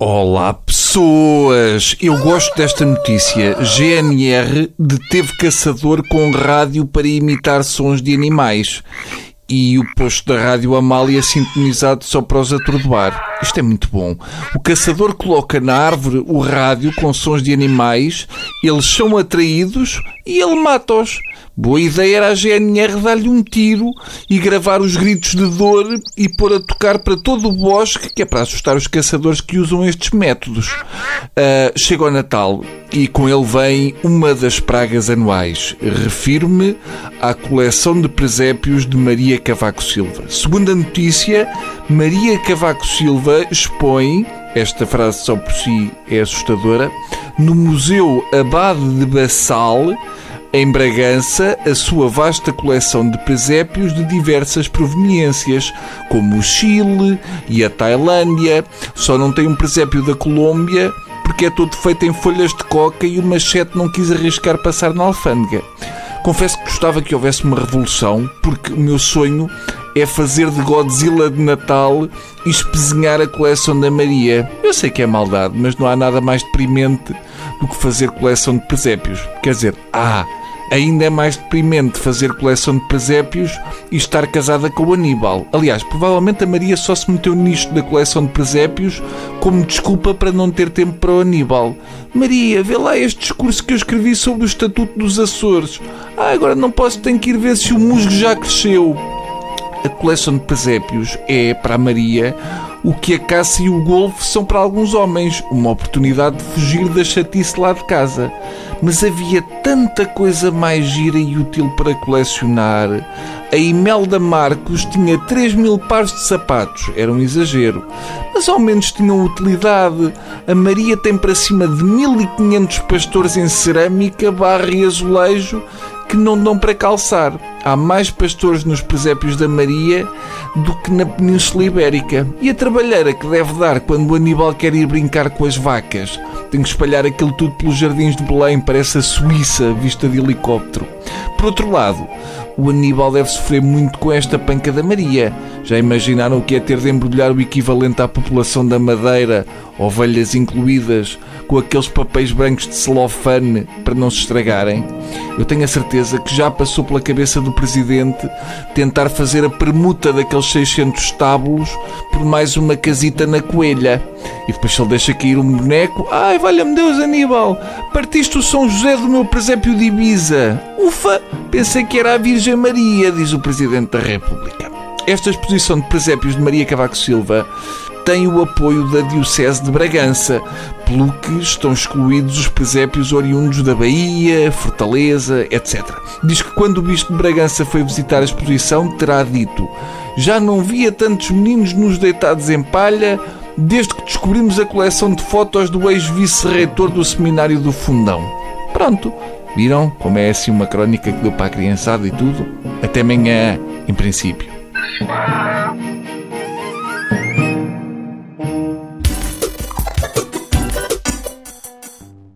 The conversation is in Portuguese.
Olá, pessoas! Eu gosto desta notícia. GNR deteve caçador com rádio para imitar sons de animais. E o posto da rádio Amália sintonizado só para os atordoar. Isto é muito bom. O caçador coloca na árvore o rádio com sons de animais, eles são atraídos e ele mata-os. Boa ideia era a GNR dar-lhe um tiro e gravar os gritos de dor e pôr a tocar para todo o bosque, que é para assustar os caçadores que usam estes métodos. Uh, chega o Natal e com ele vem uma das pragas anuais. Refiro-me à coleção de presépios de Maria Cavaco Silva. Segundo a notícia, Maria Cavaco Silva expõe, esta frase só por si é assustadora, no Museu Abade de Bassal em Bragança, a sua vasta coleção de presépios de diversas proveniências, como o Chile e a Tailândia, só não tem um presépio da Colômbia porque é todo feito em folhas de coca e o machete não quis arriscar passar na alfândega. Confesso que gostava que houvesse uma revolução, porque o meu sonho é fazer de Godzilla de Natal e espezinhar a coleção da Maria. Eu sei que é maldade, mas não há nada mais deprimente do que fazer coleção de presépios. Quer dizer, ah, ainda é mais deprimente fazer coleção de presépios e estar casada com o Aníbal. Aliás, provavelmente a Maria só se meteu nisto da coleção de presépios como desculpa para não ter tempo para o Aníbal. Maria, vê lá este discurso que eu escrevi sobre o Estatuto dos Açores. Ah, agora não posso, tenho que ir ver se o musgo já cresceu. A coleção de presépios é, para a Maria, o que a caça e o golfe são para alguns homens, uma oportunidade de fugir da chatice lá de casa. Mas havia tanta coisa mais gira e útil para colecionar. A Imelda Marcos tinha 3 mil pares de sapatos, era um exagero, mas ao menos tinham utilidade. A Maria tem para cima de 1500 pastores em cerâmica, barra e azulejo que não dão para calçar. Há mais pastores nos presépios da Maria do que na Península Ibérica. E a trabalheira que deve dar quando o Aníbal quer ir brincar com as vacas? Tem que espalhar aquilo tudo pelos jardins de Belém, parece a Suíça vista de helicóptero. Por outro lado, o Aníbal deve sofrer muito com esta panca da Maria. Já imaginaram o que é ter de embrulhar o equivalente à população da Madeira, ovelhas incluídas, com aqueles papéis brancos de celofane para não se estragarem? Eu tenho a certeza que já passou pela cabeça do Presidente tentar fazer a permuta daqueles 600 estábulos por mais uma casita na coelha. E depois ele deixa cair um boneco, ai, valha-me Deus, Aníbal, partiste o São José do meu presépio de Ibiza. Ufa, pensei que era a Virgem Maria, diz o Presidente da República. Esta exposição de presépios de Maria Cavaco Silva tem o apoio da Diocese de Bragança, pelo que estão excluídos os presépios oriundos da Bahia, Fortaleza, etc. Diz que quando o Bispo de Bragança foi visitar a exposição, terá dito: Já não via tantos meninos nos deitados em palha desde que descobrimos a coleção de fotos do ex-vice-reitor do Seminário do Fundão. Pronto, viram como é assim uma crónica que deu para a criançada e tudo? Até amanhã, em princípio.